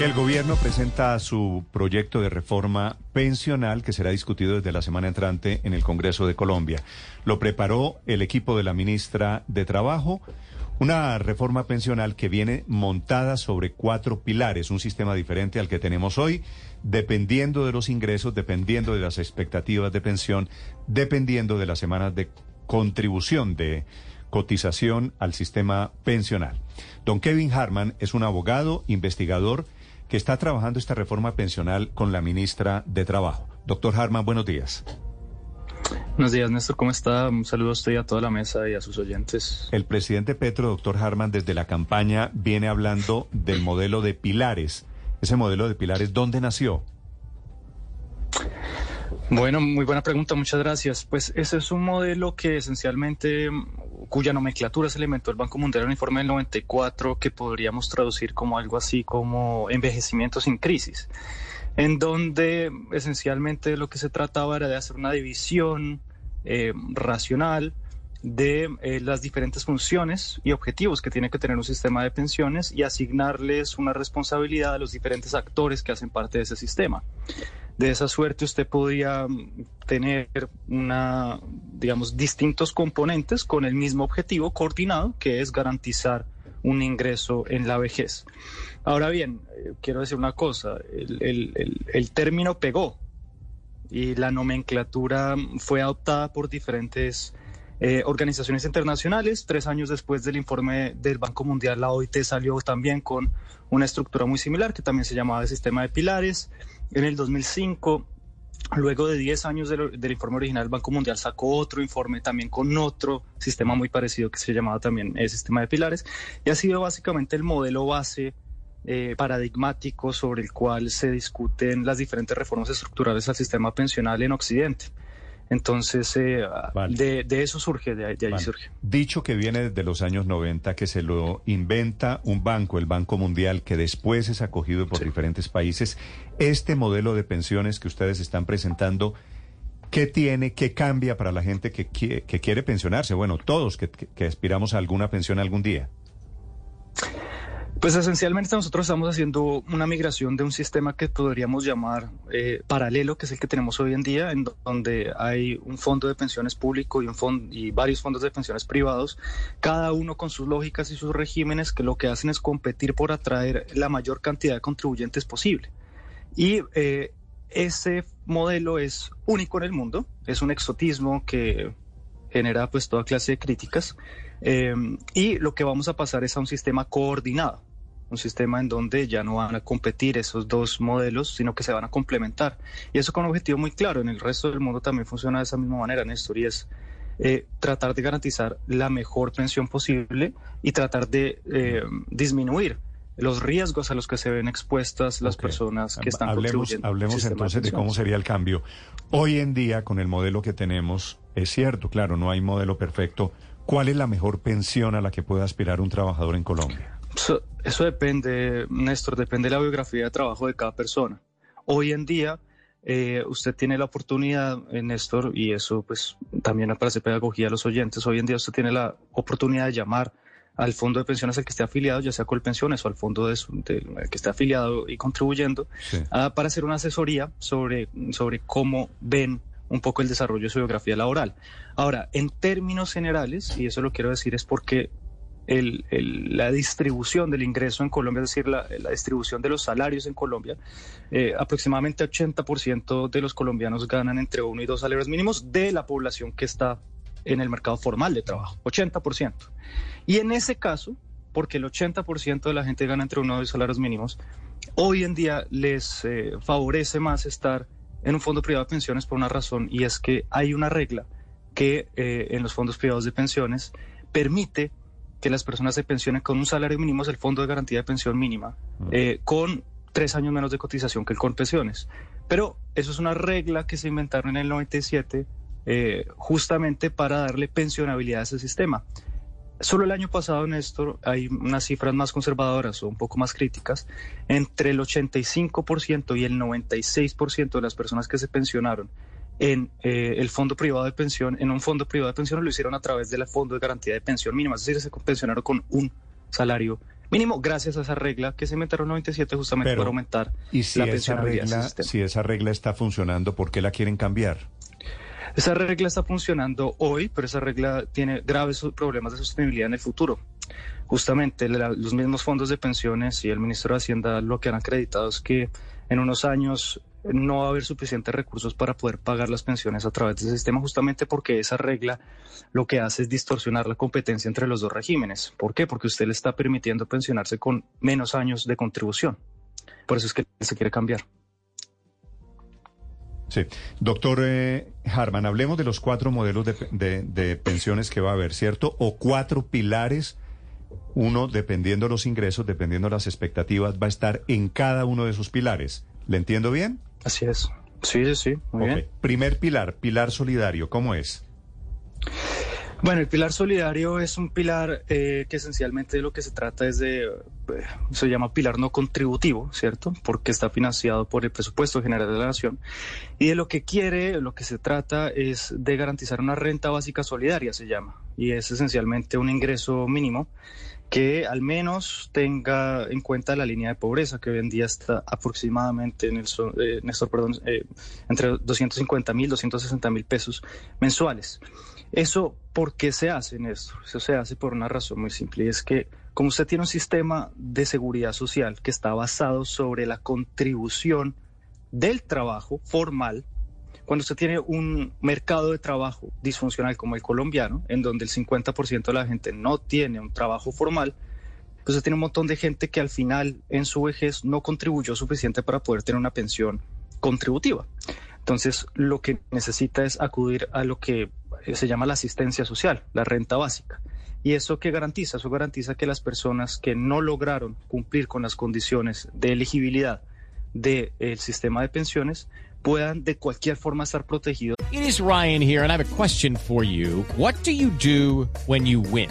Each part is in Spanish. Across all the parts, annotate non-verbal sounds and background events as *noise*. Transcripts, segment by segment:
El gobierno presenta su proyecto de reforma pensional que será discutido desde la semana entrante en el Congreso de Colombia. Lo preparó el equipo de la ministra de Trabajo. Una reforma pensional que viene montada sobre cuatro pilares, un sistema diferente al que tenemos hoy, dependiendo de los ingresos, dependiendo de las expectativas de pensión, dependiendo de las semanas de contribución de cotización al sistema pensional. Don Kevin Harman es un abogado, investigador, que está trabajando esta reforma pensional con la ministra de Trabajo. Doctor Harman, buenos días. Buenos días, Néstor. ¿Cómo está? Un saludo a usted y a toda la mesa y a sus oyentes. El presidente Petro, doctor Harman, desde la campaña viene hablando del modelo de pilares. Ese modelo de pilares, ¿dónde nació? Bueno, muy buena pregunta, muchas gracias. Pues ese es un modelo que esencialmente, cuya nomenclatura se le inventó el Banco Mundial en el informe del 94, que podríamos traducir como algo así como envejecimiento sin crisis en donde esencialmente lo que se trataba era de hacer una división eh, racional de eh, las diferentes funciones y objetivos que tiene que tener un sistema de pensiones y asignarles una responsabilidad a los diferentes actores que hacen parte de ese sistema. De esa suerte usted podría mm, tener una, digamos, distintos componentes con el mismo objetivo coordinado, que es garantizar un ingreso en la vejez. Ahora bien, eh, quiero decir una cosa, el, término pegó y la nomenclatura fue adoptada por diferentes eh, organizaciones internacionales. Tres años después del informe del Banco Mundial, la OIT salió también con una estructura muy similar que también se llamaba el sistema de pilares. En el 2005 Luego de 10 años del, informe original, el Banco Mundial sacó otro informe también con otro sistema muy parecido que se llamaba también el sistema de pilares y ha sido básicamente el modelo base eh, paradigmático sobre el cual se discuten las diferentes reformas estructurales al sistema pensional en Occidente. Entonces, eh, de, eso surge, de, ahí, surge. Dicho que viene desde los años 90, que se lo inventa un banco, el Banco Mundial, que después es acogido por diferentes países, este modelo de pensiones que ustedes están presentando, ¿qué tiene, qué cambia para la gente que, que quiere pensionarse? Bueno, todos que, que aspiramos a alguna pensión algún día. Pues esencialmente nosotros estamos haciendo una migración de un sistema que podríamos llamar eh, paralelo, que es el que tenemos hoy en día, en donde hay un fondo de pensiones público y, varios fondos de pensiones privados, cada uno con sus lógicas y sus regímenes que lo que hacen es competir por atraer la mayor cantidad de contribuyentes posible. Y eh, ese modelo es único en el mundo, es un exotismo que genera pues toda clase de críticas. Eh, y lo que vamos a pasar es a un sistema coordinado un sistema en donde ya no van a competir esos dos modelos, sino que se van a complementar. Y eso con un objetivo muy claro. En el resto del mundo también funciona de esa misma manera, Néstor, y es eh, tratar de garantizar la mejor pensión posible y tratar de eh, disminuir los riesgos a los que se ven expuestas las personas que están hablemos, Hablemos entonces de cómo sería el cambio. Hoy en día, con el modelo que tenemos, es cierto, claro, no hay modelo perfecto. ¿Cuál es la mejor pensión a la que puede aspirar un trabajador en Colombia? Eso, depende, Néstor, depende de la biografía de trabajo de cada persona. Hoy en día, eh, usted tiene la oportunidad, eh, Néstor, y eso pues también parece pedagogía a los oyentes, hoy en día usted tiene la oportunidad de llamar al fondo de pensiones al que esté afiliado, ya sea Colpensiones o al fondo de, que esté afiliado y contribuyendo, para hacer una asesoría sobre, sobre cómo ven un poco el desarrollo de su biografía laboral. Ahora, en términos generales, y eso lo quiero decir es porque el, la distribución del ingreso en Colombia, es decir, la, distribución de los salarios en Colombia, eh, aproximadamente 80% de los colombianos ganan entre uno y dos salarios mínimos de la población que está en el mercado formal de trabajo, 80%. Y en ese caso, porque el 80% de la gente gana entre uno y dos salarios mínimos, hoy en día les eh, favorece más estar en un fondo privado de pensiones por una razón, y es que hay una regla que eh, en los fondos privados de pensiones permite que las personas se pensionen con un salario mínimo, es el Fondo de Garantía de Pensión Mínima, eh, con tres años menos de cotización que el Colpensiones. Pero eso es una regla que se inventaron en el 97 eh, justamente para darle pensionabilidad a ese sistema. Solo el año pasado, Néstor, hay unas cifras más conservadoras o un poco más críticas. Entre el 85% y el 96% de las personas que se pensionaron en eh, el fondo privado de pensión, en un fondo privado de pensión, lo hicieron a través del fondo de garantía de pensión mínima, es decir, se pensionaron con un salario mínimo gracias a esa regla que se inventaron en 97 justamente para aumentar ¿y si la esa regla, Si esa regla está funcionando, ¿por qué la quieren cambiar? Esa regla está funcionando hoy, pero esa regla tiene graves problemas de sostenibilidad en el futuro. Justamente los mismos fondos de pensiones y el ministro de Hacienda lo que han acreditado es que en unos años no va a haber suficientes recursos para poder pagar las pensiones a través de ese sistema, justamente porque esa regla lo que hace es distorsionar la competencia entre los dos regímenes. ¿Por qué? Porque usted le está permitiendo pensionarse con menos años de contribución. Por eso es que se quiere cambiar. Sí. Doctor eh, Harman, hablemos de los cuatro modelos de, pensiones que va a haber, ¿cierto? O cuatro pilares, uno dependiendo los ingresos, dependiendo las expectativas, va a estar en cada uno de esos pilares. ¿Le entiendo bien? Así es. Sí, sí, sí. Muy bien. Primer pilar, pilar solidario, ¿cómo es? Bueno, el pilar solidario es un pilar eh, que esencialmente de lo que se trata es de, eh, se llama pilar no contributivo, ¿cierto? Porque está financiado por el presupuesto general de la nación. Y de lo que quiere, lo que se trata es de garantizar una renta básica solidaria, se llama. Y es esencialmente un ingreso mínimo que al menos tenga en cuenta la línea de pobreza, que hoy en día está aproximadamente, en el, eh, Néstor, perdón, eh, entre 250 mil, 260 mil pesos mensuales. ¿Eso por qué se hace, Néstor? Eso se hace por una razón muy simple, y es que como usted tiene un sistema de seguridad social que está basado sobre la contribución del trabajo formal, cuando usted tiene un mercado de trabajo disfuncional como el colombiano, en donde el 50% de la gente no tiene un trabajo formal, pues tiene un montón de gente que al final en su vejez no contribuyó suficiente para poder tener una pensión contributiva. Entonces, lo que necesita es acudir a lo que se llama la asistencia social, la renta básica. ¿Y eso qué garantiza? Eso garantiza que las personas que no lograron cumplir con las condiciones de elegibilidad del sistema de pensiones puedan de cualquier forma estar protegidos. It is Ryan here and I have a question for you. What do you do when you win?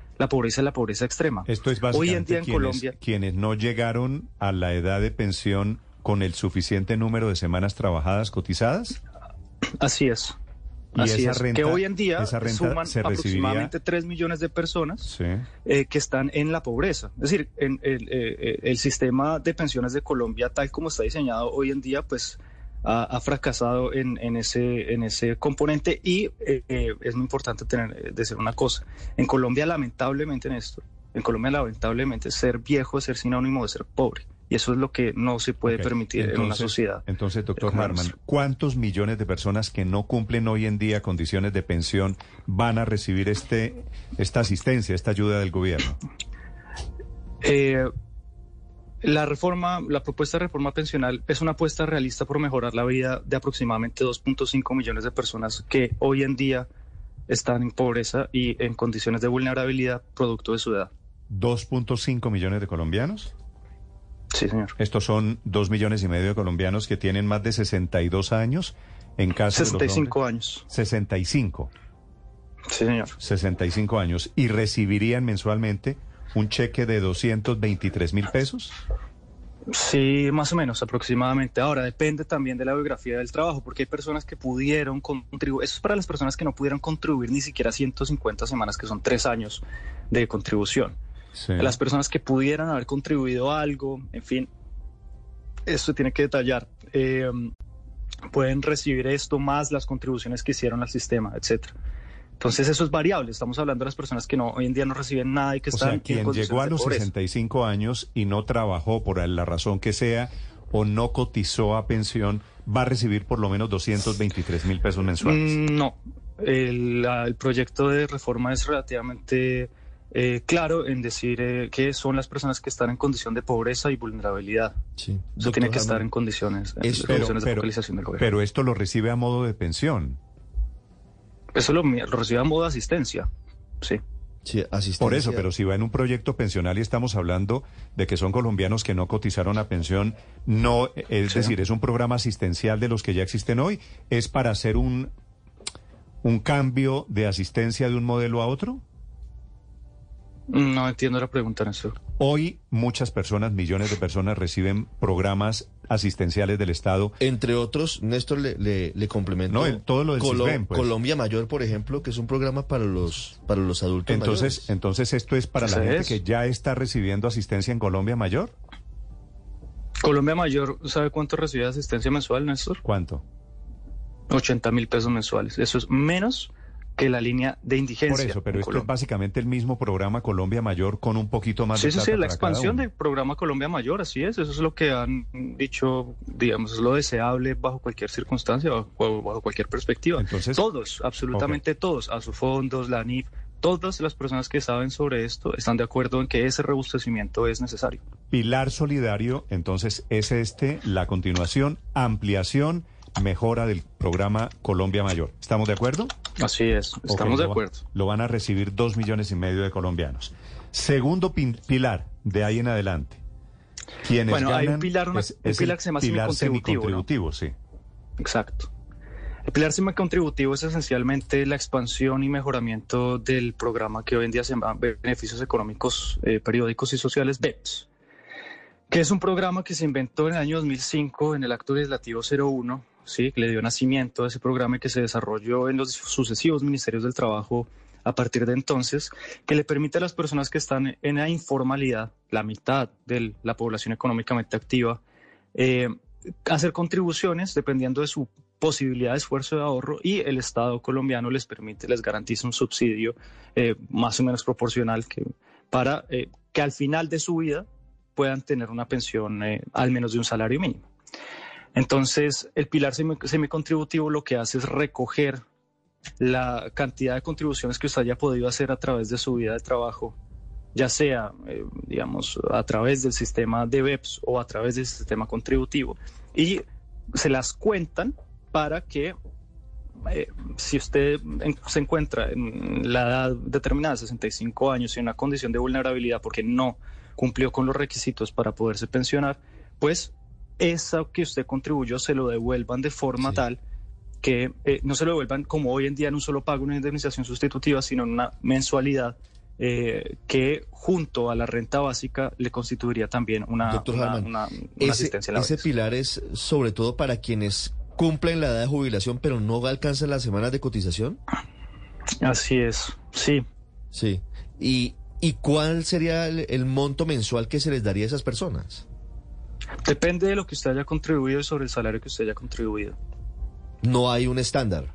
la pobreza es la pobreza extrema. Esto es básicamente Hoy en día en quienes, Colombia, quienes no llegaron a la edad de pensión con el suficiente número de semanas trabajadas cotizadas. Así es. ¿Y Así esa es, renta, que hoy en día suman aproximadamente 3 millones de personas eh, que están en la pobreza. Es decir, en el, eh, el, sistema de pensiones de Colombia, tal como está diseñado hoy en día, pues ha, fracasado en, en, ese, en ese componente y eh, eh, es muy importante tener, eh, decir una cosa. En Colombia, lamentablemente, en esto, en Colombia, lamentablemente, ser viejo es ser sinónimo de ser pobre. Y eso es lo que no se puede permitir en una sociedad. Entonces, doctor Harman, ¿cuántos millones de personas que no cumplen hoy en día condiciones de pensión van a recibir este, esta asistencia, esta ayuda del gobierno? Eh, la reforma, la propuesta de reforma pensional es una apuesta realista por mejorar la vida de aproximadamente 2.5 millones de personas que hoy en día están en pobreza y en condiciones de vulnerabilidad producto de su edad. ¿2.5 millones de colombianos? Sí, señor. Estos son 2 millones y medio de colombianos que tienen más de 62 años en caso 65 de los años. 65. Sí, señor. 65 años. ¿Y recibirían mensualmente un cheque de 223 mil pesos? Sí, más o menos, aproximadamente. Ahora, depende también de la biografía del trabajo, porque hay personas que pudieron contribuir, eso es para las personas que no pudieron contribuir ni siquiera 150 semanas, que son tres años de contribución. Las personas que pudieran haber contribuido algo, en fin, esto tiene que detallar. Eh, pueden recibir esto más las contribuciones que hicieron al sistema, etcétera. Entonces eso es variable. Estamos hablando de las personas que no hoy en día no reciben nada y que O están sea, en quien condiciones llegó a los pobreza. 65 años y no trabajó por la razón que sea o no cotizó a pensión, va a recibir por lo menos 223 mil pesos mensuales. Mm, No, el, el proyecto de reforma es relativamente eh, claro en decir eh, que son las personas que están en condición de pobreza y vulnerabilidad. Sí. Eso Doctor tiene que estar en condiciones, en Eso- condiciones de pero, del gobierno. pero esto lo recibe a modo de pensión. Eso lo, lo recibe a modo de asistencia. Sí. Sí, asistencia. Por eso, pero si va en un proyecto pensional y estamos hablando de que son colombianos que no cotizaron a pensión, no, es Sí. decir, es un programa asistencial de los que ya existen hoy, es para hacer un, un cambio de asistencia de un modelo a otro. No entiendo la pregunta, Néstor. Hoy muchas personas, millones de personas reciben programas asistenciales del Estado. Entre otros, Néstor le, le, le complemento. No, el- todo lo del CISBEN, pues. Colombia Mayor, por ejemplo, que es un programa para los, para los adultos Entonces, mayores. entonces esto es para la gente es. que ya está recibiendo asistencia en Colombia Mayor. Colombia Mayor, ¿sabe cuánto recibe de asistencia mensual, Néstor? ¿Cuánto? 80 mil pesos mensuales. Eso es menos que la línea de indigencia. Por eso, pero en esto es básicamente el mismo programa Colombia Mayor con un poquito más Sí, de sí, plata sí, la para cada expansión del programa Colombia Mayor, así es. Eso es lo que han dicho, digamos, es lo deseable bajo cualquier circunstancia, bajo, bajo cualquier perspectiva. Entonces- todos, absolutamente todos, a sus fondos, la NIF, todas las personas que saben sobre esto están de acuerdo en que ese robustecimiento es necesario. Pilar Solidario, entonces es este la continuación, ampliación, mejora del programa Colombia Mayor. ¿Estamos de acuerdo? Así es, estamos de acuerdo. Lo van a recibir dos millones y medio de colombianos. Segundo pin- pilar, de ahí en adelante. Quienes Bueno, hay un ganan pilar, una- es, un es pilar el que se llama pilar semicontributivo, ¿no? semicontributivo, sí. Exacto. El pilar semicontributivo es esencialmente la expansión y mejoramiento del programa que hoy en día se llama Beneficios Económicos eh, Periódicos y Sociales, BEPS, que es un programa que se inventó en el año 2005 en el Acto Legislativo 01, ¿sí? le dio nacimiento a ese programa y que se desarrolló en los sucesivos ministerios del trabajo a partir de entonces, que le permite a las personas que están en la informalidad, la mitad de la población económicamente activa, eh, hacer contribuciones dependiendo de su posibilidad de esfuerzo de ahorro y el Estado colombiano les permite, les garantiza un subsidio eh, más o menos proporcional que, para eh, que al final de su vida puedan tener una pensión al menos de un salario mínimo. Entonces, el pilar semi- semicontributivo lo que hace es recoger la cantidad de contribuciones que usted haya podido hacer a través de su vida de trabajo, ya sea, eh, digamos, a través del sistema de BEPS o a través del sistema contributivo, y se las cuentan para que eh, si usted en- se encuentra en la edad determinada, 65 años, y en una condición de vulnerabilidad porque no cumplió con los requisitos para poderse pensionar, pues eso que usted contribuyó se lo devuelvan de forma Sí. tal que eh, no se lo devuelvan como hoy en día en un solo pago, una indemnización sustitutiva, sino en una mensualidad eh, que junto a la renta básica le constituiría también una, Doctor una, Harman, una- una Ese, asistencia ese pilar es sobre todo para quienes cumplen la edad de jubilación, pero no alcanzan las semanas de cotización. Así es, sí. Sí. ¿Y, y cuál sería el, el monto mensual que se les daría a esas personas? Depende de lo que usted haya contribuido y sobre el salario que usted haya contribuido. No hay un estándar.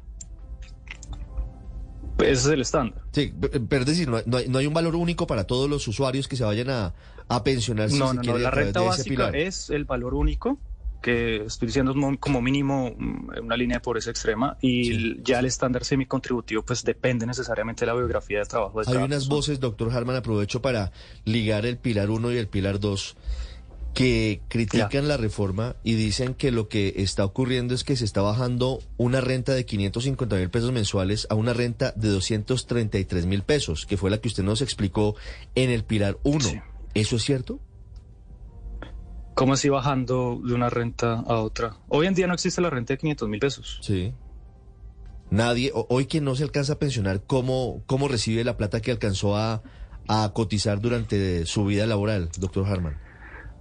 Ese es el estándar. Sí, pe- pero es decir, no hay, no hay- no hay un valor único para todos los usuarios que se vayan a, a pensionar si no, se no, no. La renta básica es el valor único, que estoy diciendo es como mínimo mm, una línea de pobreza extrema, y Sí. ya el estándar semicontributivo pues depende necesariamente de la biografía de trabajo de Hay unas voces, doctor Harman, aprovecho para ligar el pilar 1 y el pilar 2, que critican la reforma y dicen que lo que está ocurriendo es que se está bajando una renta de 550 mil pesos mensuales a una renta de 233 mil pesos, que fue la que usted nos explicó en el pilar 1. Sí. ¿Eso es cierto? ¿Cómo así bajando de una renta a otra? Hoy en día no existe la renta de 500 mil pesos. Sí. Nadie, hoy que no se alcanza a pensionar, ¿cómo, cómo recibe la plata que alcanzó a, a cotizar durante su vida laboral, doctor Harman?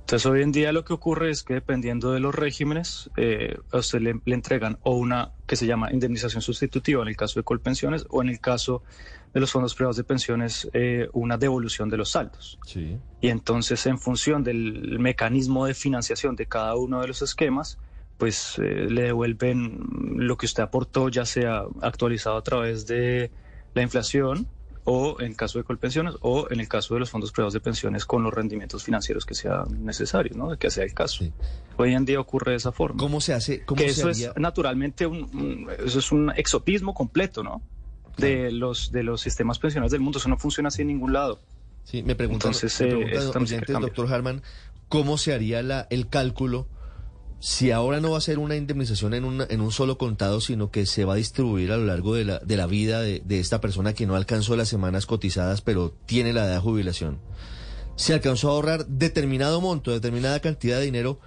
Entonces hoy en día lo que ocurre es que dependiendo de los regímenes, eh, a usted le, le entregan o una que se llama indemnización sustitutiva en el caso de Colpensiones o en el caso de los fondos privados de pensiones eh, una devolución de los saldos. Sí. Y entonces en función del mecanismo de financiación de cada uno de los esquemas, pues eh, le devuelven lo que usted aportó, ya sea actualizado a través de la inflación o en caso de colpensiones o en el caso de los fondos privados de pensiones con los rendimientos financieros que sean necesarios, ¿no? Que sea el caso. Hoy en día ocurre de esa forma. ¿Cómo se hace? Cómo que se eso haría? es naturalmente un, un- eso es un exotismo completo, ¿no? De los de los sistemas pensionales del mundo, eso no funciona así en ningún lado. Sí, me preguntan, Entonces, me eh, preguntan oyentes, doctor Harman, ¿cómo se haría la, el cálculo si ahora no va a ser una indemnización en, en un solo contado, sino que se va a distribuir a lo largo de la, de la vida de, esta persona que no alcanzó las semanas cotizadas, pero tiene la edad de jubilación? Se alcanzó a ahorrar determinado monto, determinada cantidad de dinero.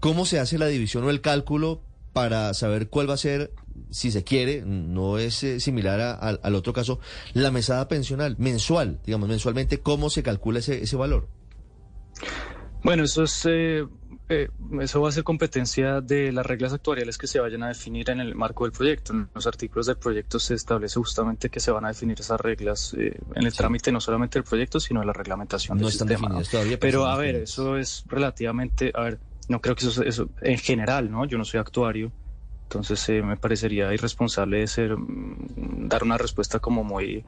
¿Cómo se hace la división o el cálculo para saber cuál va a ser, si se quiere, no es eh, similar a- al otro caso, la mesada pensional mensual, digamos, mensualmente, cómo se calcula ese, ese valor? Bueno, eso es eh, eh, eso va a ser competencia de las reglas actuariales que se vayan a definir en el marco del proyecto. En los artículos del proyecto se establece justamente que se van a definir esas reglas eh, en el trámite no solamente del proyecto, sino de la reglamentación No del están sistema. ¿no? definidas todavía, pero a ver, definidas. eso es relativamente, a ver, no creo que eso, eso en general, ¿no? Yo no soy actuario, entonces eh, me parecería irresponsable de ser mm, dar una respuesta como muy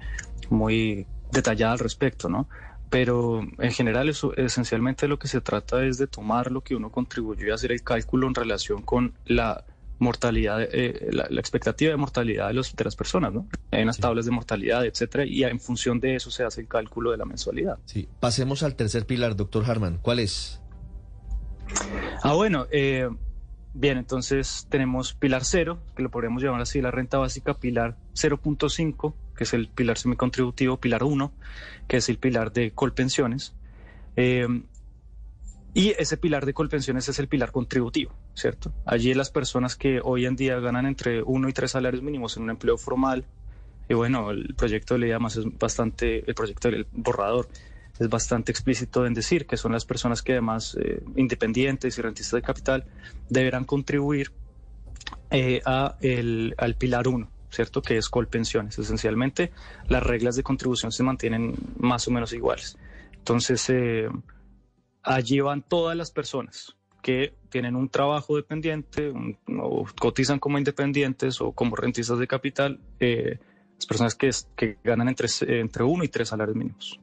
muy detallada al respecto, ¿no? Pero en general eso esencialmente lo que se trata es de tomar lo que uno contribuyó y hacer el cálculo en relación con la mortalidad, eh, la, la expectativa de mortalidad de, los, de las personas, ¿no? Hay unas tablas de mortalidad, etcétera, y en función de eso se hace el cálculo de la mensualidad. Sí. Pasemos al tercer pilar, doctor Harman. ¿Cuál es? Ah, bueno, eh, bien, entonces tenemos pilar cero, que lo podríamos llamar así, la renta básica, pilar 0.5, que es el pilar semicontributivo, pilar 1, que es el pilar de colpensiones. Eh, y ese pilar de colpensiones es el pilar contributivo, ¿cierto? Allí las personas que hoy en día ganan entre uno y tres salarios mínimos en un empleo formal, y bueno, el proyecto de ley además es bastante, el proyecto del borrador es bastante explícito en decir que son las personas que además eh, independientes y rentistas de capital deberán contribuir eh, a el, al pilar 1, ¿cierto? Que es Colpensiones. Esencialmente, las reglas de contribución se mantienen más o menos iguales. Entonces, eh, allí van todas las personas que tienen un trabajo dependiente o cotizan como independientes o como rentistas de capital, eh, las personas que, ganan entre, entre uno y tres salarios mínimos.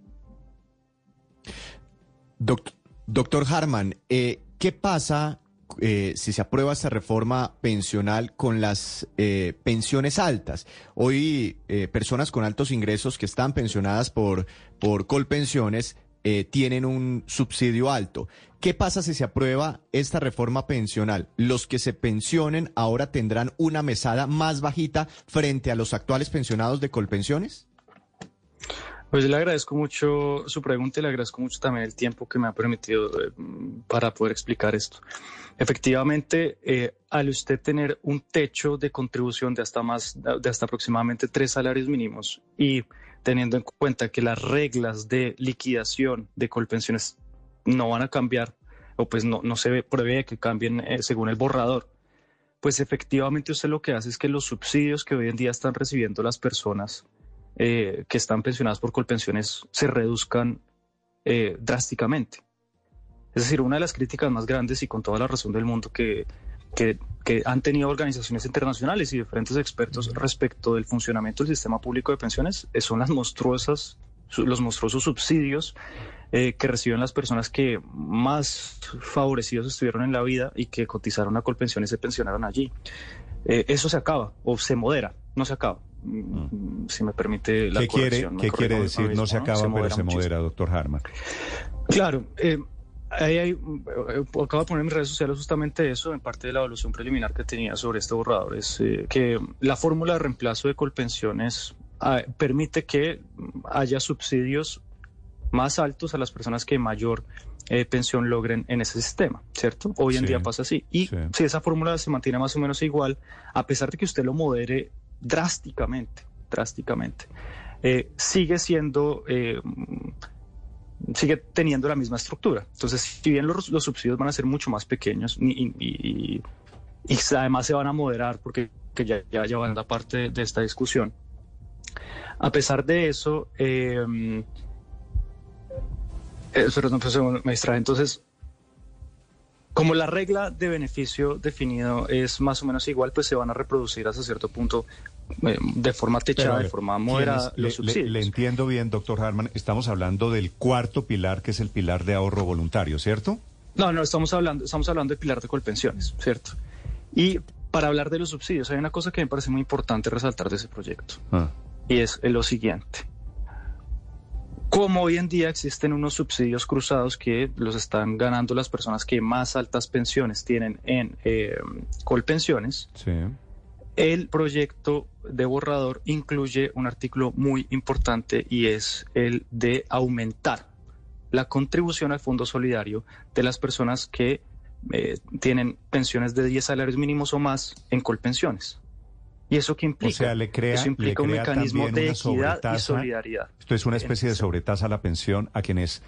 Doc- doctor Harman, eh, ¿qué pasa eh, si se aprueba esta reforma pensional con las eh, pensiones altas? Hoy eh, personas con altos ingresos que están pensionadas por, por colpensiones eh, tienen un subsidio alto. ¿Qué pasa si se aprueba esta reforma pensional? ¿Los que se pensionen ahora tendrán una mesada más bajita frente a los actuales pensionados de colpensiones? Pues le agradezco mucho su pregunta y le agradezco mucho también el tiempo que me ha permitido eh, para poder explicar esto. Efectivamente, eh, al usted tener un techo de contribución de hasta más, de hasta aproximadamente tres salarios mínimos y teniendo en cuenta que las reglas de liquidación de colpensiones no van a cambiar o pues no, no se prevé que cambien eh, según el borrador, pues efectivamente usted lo que hace es que los subsidios que hoy en día están recibiendo las personas eh, que están pensionadas por colpensiones se reduzcan eh, drásticamente. Es decir, una de las críticas más grandes y con toda la razón del mundo que, que, que han tenido organizaciones internacionales y diferentes expertos respecto del funcionamiento del sistema público de pensiones eh, son las monstruosas, los monstruosos subsidios eh, que reciben las personas que más favorecidos estuvieron en la vida y que cotizaron a colpensiones y se pensionaron allí. Eh, eso se acaba o se modera, no se acaba. Mm, Si me permite la ¿Qué quiere, qué quiere decir? No se acaba, pero se muchísimo. modera, doctor Harman. Claro, eh, ahí hay- eh, acabo de poner en mis redes sociales justamente eso, en parte de la evaluación preliminar que tenía sobre este borrador, es eh, que la fórmula de reemplazo de colpensiones ah, permite que haya subsidios más altos a las personas que mayor eh, pensión logren en ese sistema, ¿cierto? Hoy en Sí, día pasa así. Y sí. si esa fórmula se mantiene más o menos igual, a pesar de que usted lo modere drásticamente, drásticamente, eh, sigue siendo... eh, sigue teniendo la misma estructura. Entonces, si bien los, los subsidios van a ser mucho más pequeños y, y- y- y además se van a moderar porque que ya, ya, ya van a parte de esta discusión, a pesar de eso, eh, eh, perdón, pues, me distrae. Entonces, como la regla de beneficio definido es más o menos igual, pues se van a reproducir hasta cierto punto eh, de forma techada, de forma ¿quiénes- moderada, los subsidios. le entiendo bien, doctor Harman. Estamos hablando del cuarto pilar, que es el pilar de ahorro voluntario, ¿cierto? No, no, estamos hablando, estamos hablando de pilar de colpensiones, ¿cierto? Y para hablar de los subsidios, hay una cosa que me parece muy importante resaltar de ese proyecto, Ah, y es lo siguiente. Como hoy en día existen unos subsidios cruzados que los están ganando las personas que más altas pensiones tienen en eh, colpensiones, sí. el proyecto de borrador incluye un artículo muy importante y es el de aumentar la contribución al Fondo Solidario de las personas que eh, tienen pensiones de 10 salarios mínimos o más en colpensiones. ¿Y eso qué implica? O sea, le crea, eso implica le un crea mecanismo también de equidad y solidaridad. Esto es una especie de sobretasa a la pensión a quienes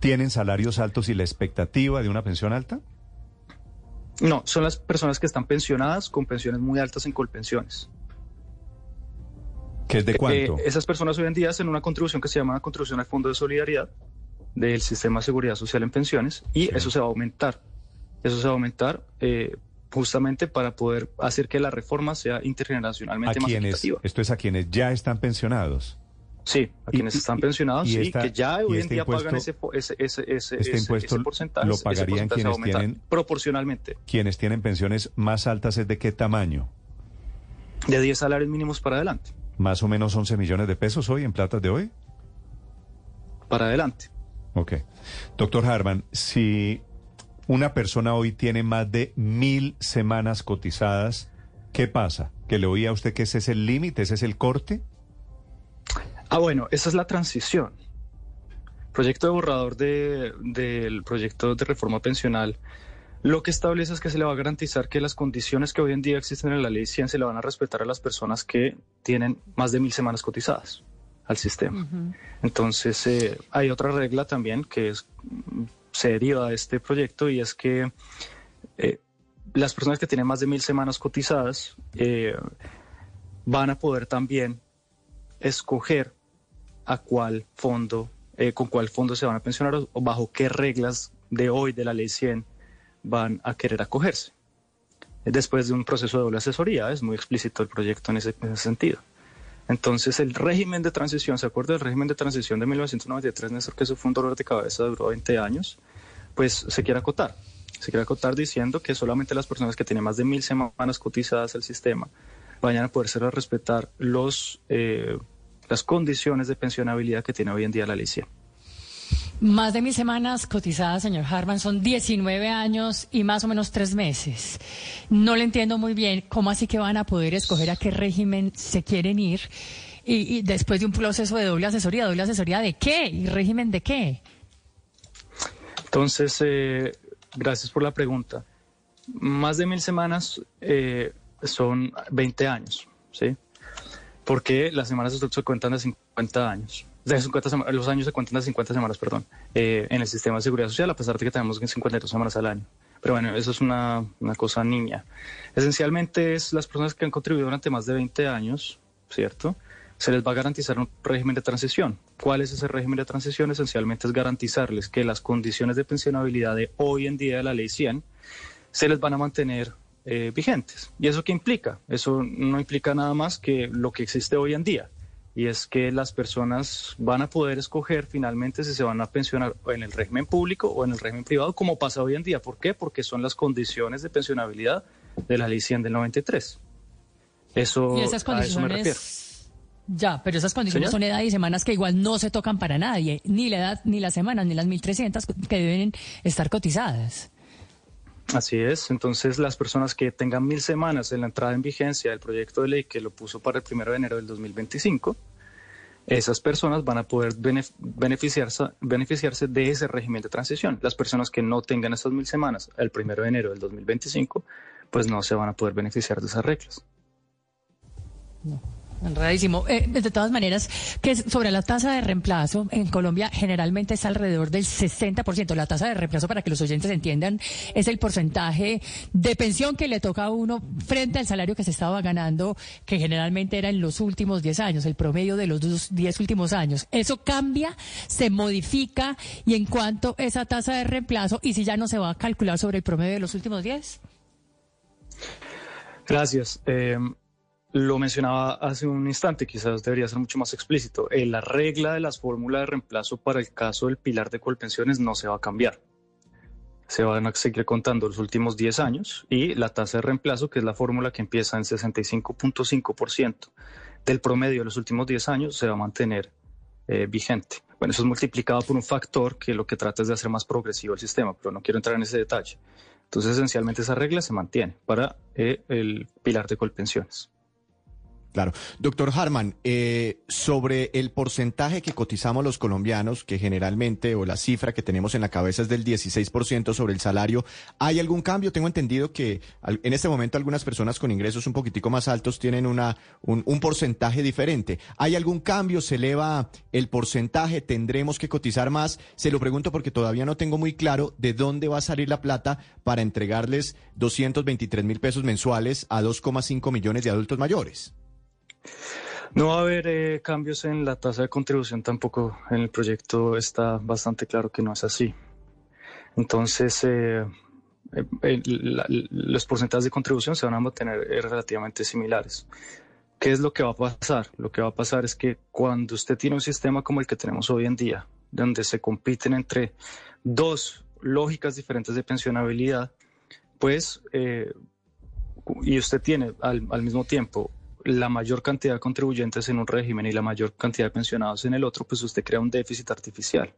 tienen salarios altos y la expectativa de una pensión alta. No, son las personas que están pensionadas con pensiones muy altas en colpensiones. ¿Que es de cuánto? Eh, esas personas hoy en día hacen una contribución que se llama contribución al Fondo de Solidaridad del Sistema de Seguridad Social en Pensiones y Sí. eso se va a aumentar. Eso se va a aumentar eh, justamente para poder hacer que la reforma sea a intergeneracionalmente más quienes, equitativa. esto es a quienes ya están pensionados. Sí, a Y- quienes están pensionados y esta- que ya hoy en este día pagan ese, ese, ese, ese, este ese- impuesto ese porcentaje. lo pagarían porcentaje quienes aumentar tienen- proporcionalmente Quienes tienen pensiones más altas es de qué tamaño? de 10 salarios mínimos para adelante. Más o menos 11 millones de pesos hoy en platas de hoy. Para adelante. Ok. Doctor Harman, si una persona hoy tiene más de mil semanas cotizadas, ¿qué pasa? ¿Que le oía a usted que ese es el límite, ese es el corte? Ah, bueno, esa es la transición. Proyecto de borrador de- del proyecto de reforma pensional lo que establece es que se le va a garantizar que las condiciones que hoy en día existen en la ley 100 se le van a respetar a las personas que tienen más de mil semanas cotizadas al sistema. Entonces, eh, hay otra regla también que es, se deriva de este proyecto y es que eh, las personas que tienen más de mil semanas cotizadas eh, van a poder también escoger a cuál fondo, eh, con cuál fondo se van a pensionar o, bajo qué reglas de hoy de la ley 100 van a querer acogerse. Después de un proceso de doble asesoría, es muy explícito el proyecto en ese sentido. Entonces, el régimen de transición, ¿se acuerda del régimen de transición de 1993, Néstor, que eso fue un dolor de cabeza, duró 20 años? Pues se quiere acotar. Se quiere acotar diciendo que solamente las personas que tienen más de mil semanas cotizadas al sistema vayan a poder a respetar los, eh, las condiciones de pensionabilidad que tiene hoy en día la ley 100. Más de mil semanas cotizadas, señor Harman, son 19 años y más o menos tres meses. No le entiendo muy bien cómo así que van a poder escoger a qué régimen se quieren ir y, después de un proceso de doble asesoría. ¿Doble asesoría de qué? ¿Y régimen de qué? Entonces, eh, gracias por la pregunta. Más de mil semanas eh, son 20 años, ¿sí? Porque las semanas se cuentan de 50 años. De 50 sema- los años se cuentan de 50 semanas, perdón, eh, en el sistema de seguridad social, a pesar de que tenemos 52 semanas al año. Pero bueno, eso es una, una cosa niña. Esencialmente es las personas que han contribuido durante más de 20 años, ¿cierto? Se les va a garantizar un régimen de transición. ¿Cuál es ese régimen de transición? Esencialmente es garantizarles que las condiciones de pensionabilidad de hoy en día de la ley 100 se les van a mantener eh, vigentes. ¿Y eso qué implica? Eso no implica nada más que lo que existe hoy en día. Y es que las personas van a poder escoger finalmente si se van a pensionar en el régimen público o en el régimen privado, como pasa hoy en día. ¿Por qué? Porque son las condiciones de pensionabilidad de la ley 100 del 93. Eso, Y esas a eso me refiero. condiciones... Ya, pero esas condiciones Señor. son edad y semanas que igual no se tocan para nadie. Ni la edad, ni las semanas, ni las 1.300 que deben estar cotizadas. Así es. Entonces, las personas que tengan mil semanas en la entrada en vigencia del proyecto de ley que lo puso para el primero de enero del 2025, esas personas van a poder benef- beneficiarse, beneficiarse de ese régimen de transición. Las personas que no tengan esas mil semanas el primero de enero del 2025, pues no se van a poder beneficiar de esas reglas. Enredadísimo. Eh, de todas maneras, que sobre la tasa de reemplazo en Colombia generalmente es alrededor del 60%. La tasa de reemplazo, para que los oyentes entiendan, es el porcentaje de pensión que le toca a uno frente al salario que se estaba ganando, que generalmente era en los últimos 10 años, el promedio de los dos- 10 últimos años. Eso cambia, se modifica y en cuanto esa tasa de reemplazo, y si ya no se va a calcular sobre el promedio de los últimos 10. Gracias. Eh, lo mencionaba hace un instante, quizás debería ser mucho más explícito. Eh, la regla de las fórmulas de reemplazo para el caso del pilar de colpensiones no se va a cambiar. Se van a seguir contando los últimos 10 años y la tasa de reemplazo, que es la fórmula que empieza en 65.5% del promedio de los últimos 10 años, se va a mantener eh, vigente. Bueno, eso es multiplicado por un factor que lo que trata es de hacer más progresivo el sistema, pero no quiero entrar en ese detalle. Entonces, esencialmente esa regla se mantiene para eh, el pilar de colpensiones. Claro. Doctor Harman, eh, sobre el porcentaje que cotizamos los colombianos, que generalmente, o la cifra que tenemos en la cabeza es del 16% sobre el salario, ¿hay algún cambio? Tengo entendido que en este momento algunas personas con ingresos un poquitico más altos tienen una, un, un porcentaje diferente. ¿Hay algún cambio? ¿Se eleva el porcentaje? ¿Tendremos que cotizar más? Se lo pregunto porque todavía no tengo muy claro de dónde va a salir la plata para entregarles 223 mil pesos mensuales a 2,5 millones de adultos mayores. No va a haber eh, cambios en la tasa de contribución tampoco. En el proyecto está bastante claro que no es así. Entonces, eh, eh, los porcentajes de contribución se van a mantener relativamente similares. ¿Qué es lo que va a pasar? Lo que va a pasar es que cuando usted tiene un sistema como el que tenemos hoy en día, donde se compiten entre dos lógicas diferentes de pensionabilidad, pues, y usted tiene al mismo tiempo la mayor cantidad de contribuyentes en un régimen y la mayor cantidad de pensionados en el otro, pues usted crea un déficit artificial.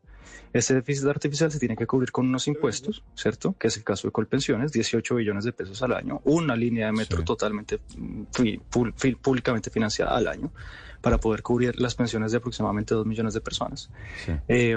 Ese déficit artificial se tiene que cubrir con unos impuestos, ¿cierto? Que es el caso de Colpensiones, 18 billones de pesos al año, una línea de metro totalmente públicamente financiada al año para poder cubrir las pensiones de aproximadamente 2 millones de personas. Eh,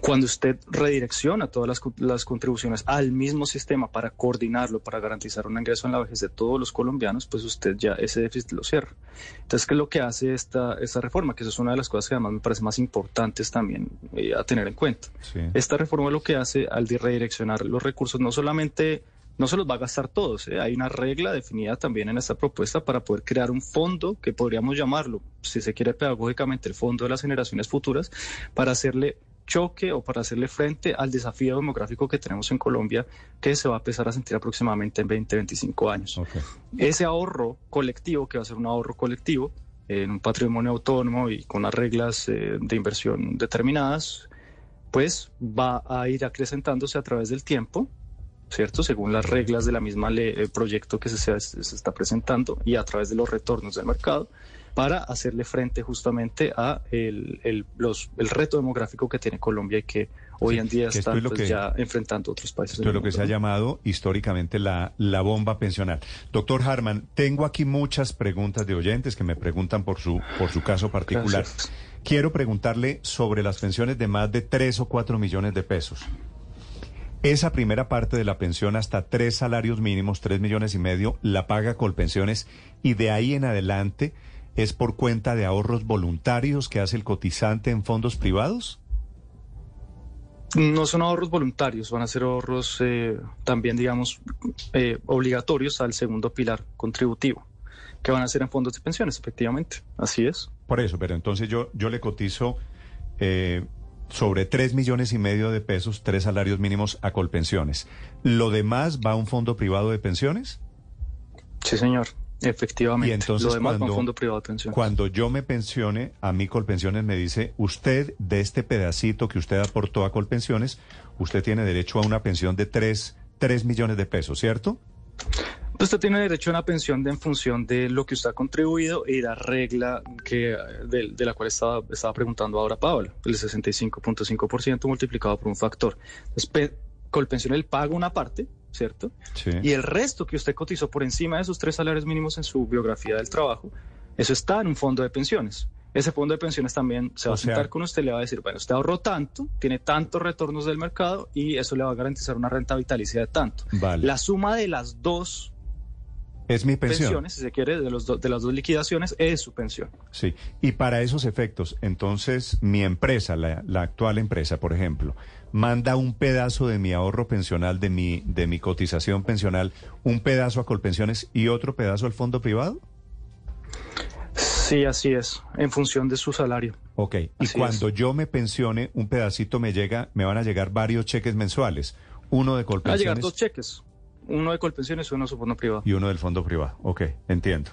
cuando usted redirecciona todas las, contribuciones al mismo sistema para coordinarlo, para garantizar un ingreso en la vejez de todos los colombianos, pues usted ya ese déficit lo cierra. Entonces, ¿qué es lo que hace esta, esta reforma? Que eso es una de las cosas que además me parece más importantes también eh, a tener en cuenta. Esta reforma lo que hace al redireccionar los recursos no solamente no se los va a gastar todos. ¿eh? Hay una regla definida también en esta propuesta para poder crear un fondo que podríamos llamarlo, si se quiere pedagógicamente, el Fondo de las Generaciones Futuras, para hacerle choque o para hacerle frente al desafío demográfico que tenemos en Colombia, que se va a empezar a sentir aproximadamente en 20, 25 años. Ese ahorro colectivo, que va a ser un ahorro colectivo, en un patrimonio autónomo y con las reglas eh, de inversión determinadas, pues va a ir acrecentándose a través del tiempo, ¿cierto? Según las reglas de la misma ley, el proyecto que se, se está presentando y a través de los retornos del mercado para hacerle frente justamente a el, los, el reto demográfico que tiene Colombia y que hoy en día está pues, ya enfrentando otros países. Esto es lo que se ha llamado históricamente la, la bomba pensional. Doctor Harman, tengo aquí muchas preguntas de oyentes que me preguntan por su, por su caso particular. Quiero preguntarle sobre las pensiones de más de 3 o 4 millones de pesos. Esa primera parte de la pensión hasta tres salarios mínimos, tres millones y medio, la paga Colpensiones y de ahí en adelante es por cuenta de ahorros voluntarios que hace el cotizante en fondos privados? No son ahorros voluntarios, van a ser ahorros eh, también, digamos, eh, obligatorios al segundo pilar contributivo, que van a ser en fondos de pensiones, efectivamente. Así es. Por eso, pero entonces yo, yo le cotizo eh, sobre 3 millones y medio de pesos, tres salarios mínimos a Colpensiones. ¿Lo demás va a un fondo privado de pensiones? Sí, señor. Efectivamente. Y entonces, Lo demás cuando, fondo privado de pensiones. Cuando yo me pensione, a mí Colpensiones me dice, usted de este pedacito que usted aportó a Colpensiones, usted tiene derecho a una pensión de 3, 3 millones de pesos, ¿cierto? Usted tiene derecho a una pensión de, en función de lo que usted ha contribuido y la regla que, de, de la cual estaba, estaba preguntando ahora Paola, el 65.5% multiplicado por un factor. Entonces, Colpensión, él paga una parte, ¿cierto? Y el resto que usted cotizó por encima de esos tres salarios mínimos en su biografía del trabajo, eso está en un fondo de pensiones. Ese fondo de pensiones también se va a sentar con usted, le va a decir, bueno, usted ahorró tanto, tiene tantos retornos del mercado y eso le va a garantizar una renta vitalicia de tanto. La suma de las dos es mi pensión. Pensiones, si se quiere, de, los de las dos liquidaciones, es su pensión. Sí, y para esos efectos, entonces, mi empresa, la, la, actual empresa, por ejemplo, manda un pedazo de mi ahorro pensional, de mi, de mi cotización pensional, un pedazo a Colpensiones y otro pedazo al fondo privado? Sí, así es, en función de su salario. Ok, y cuando yo me pensione, un pedacito me llega, me van a llegar varios cheques mensuales. Uno de Colpensiones. Van a llegar dos cheques. uno de Colpensiones y uno de su fondo privado. Y uno del fondo privado. Ok, entiendo.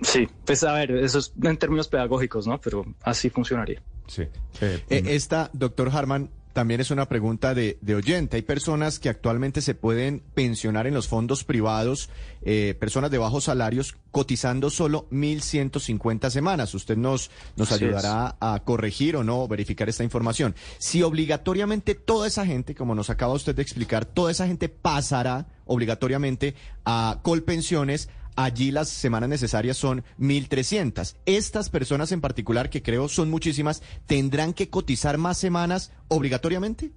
Sí, pues a ver, eso es en términos pedagógicos, ¿no? Pero así funcionaría. Sí. Eh, esta, doctor Harman, también es una pregunta de, de, oyente. Hay personas que actualmente se pueden pensionar en los fondos privados, eh, personas de bajos salarios, cotizando solo 1.150 semanas. Usted nos, nos ayudará a corregir o no, verificar esta información. Si obligatoriamente toda esa gente, como nos acaba usted de explicar, toda esa gente pasará obligatoriamente a Colpensiones, allí las semanas necesarias son 1.300. Estas personas en particular, que creo son muchísimas, ¿tendrán que cotizar más semanas obligatoriamente?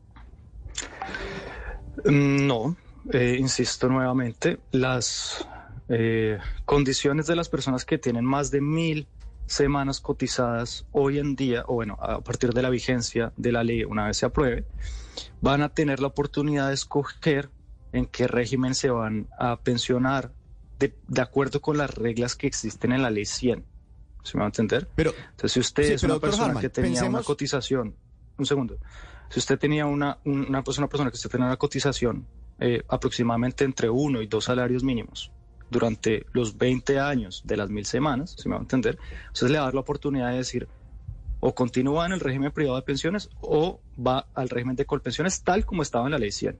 No, eh, insisto nuevamente, las eh, condiciones de las personas que tienen más de mil semanas cotizadas hoy en día, o bueno, a partir de la vigencia de la ley, una vez se apruebe, van a tener la oportunidad de escoger en qué régimen se van a pensionar de, acuerdo con las reglas que existen en la ley 100. ¿Se me va a entender? Pero, Entonces, si usted es una persona que tenía una cotización, un segundo, si usted tenía una, una, pues, una persona que usted tenía una cotización eh, aproximadamente entre uno y dos salarios mínimos durante los 20 años de las mil semanas, ¿se me va a entender? Entonces le va a dar la oportunidad de decir, o continúa en el régimen privado de pensiones o va al régimen de colpensiones tal como estaba en la ley 100.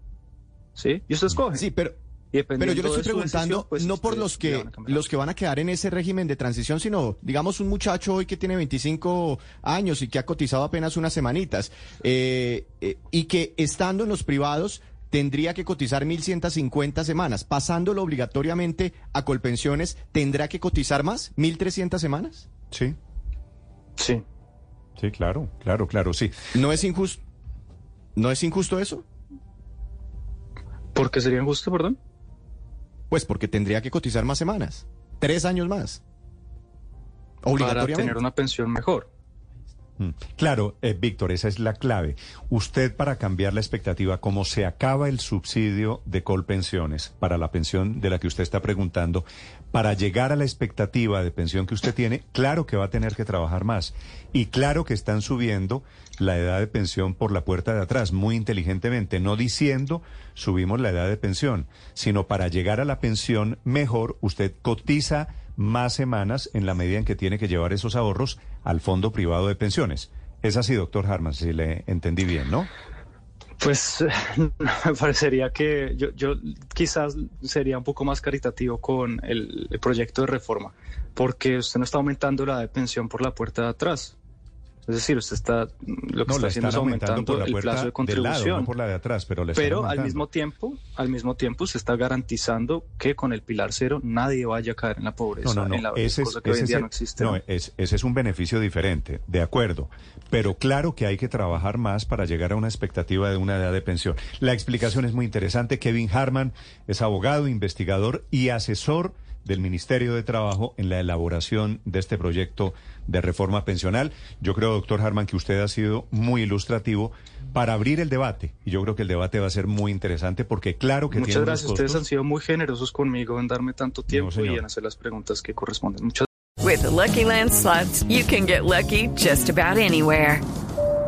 ¿Sí? Y usted escoge. Sí, pero pero yo le estoy preguntando pues, no por los que los que van a quedar en ese régimen de transición, sino digamos un muchacho hoy que tiene 25 años y que ha cotizado apenas unas semanitas eh, eh, y que estando en los privados tendría que cotizar 1.150 semanas, pasándolo obligatoriamente a Colpensiones, ¿tendrá que cotizar más? ¿1.300 semanas? Sí. Sí. Sí, claro, claro, claro, sí. ¿No es injusto? ¿No es injusto eso? ¿Por qué sería injusto, perdón? Pues porque tendría que cotizar más semanas, tres años más. Obligatoriamente. Para tener una pensión mejor. Mm. Claro, eh, Víctor, esa es la clave. Usted para cambiar la expectativa, como se acaba el subsidio de Colpensiones para la pensión de la que usted está preguntando, para llegar a la expectativa de pensión que usted tiene, claro que va a tener que trabajar más. Y claro que están subiendo la edad de pensión por la puerta de atrás, muy inteligentemente, no diciendo subimos la edad de pensión, sino para llegar a la pensión mejor, usted cotiza más semanas en la medida en que tiene que llevar esos ahorros al fondo privado de pensiones. Es así, doctor Harman, si le entendí bien, ¿no? Pues *laughs* me parecería que yo, quizás sería un poco más caritativo con el, proyecto de reforma, porque usted no está aumentando la de pensión por la puerta de atrás. Es decir, usted está lo que está haciendo es aumentando el plazo de contribución. por la de atrás, pero, pero al mismo tiempo, al mismo tiempo se está garantizando que con el pilar cero nadie vaya a caer en la pobreza, no, no, en la ese cosa que hoy en día no existe. No, es, ese es un beneficio diferente, de acuerdo. Pero claro que hay que trabajar más para llegar a una expectativa de una edad de pensión. La explicación es muy interesante. Kevin Harman es abogado, investigador y asesor del Ministerio de Trabajo en la elaboración de este proyecto de reforma pensional. Yo creo, doctor Harman, que usted ha sido muy ilustrativo para abrir el debate. Y yo creo que el debate va a ser muy interesante porque claro que Muchas gracias. Ustedes han sido muy generosos conmigo en darme tanto tiempo y en hacer las preguntas que corresponden. Muchas With Lucky Land slots, you can get lucky just about anywhere.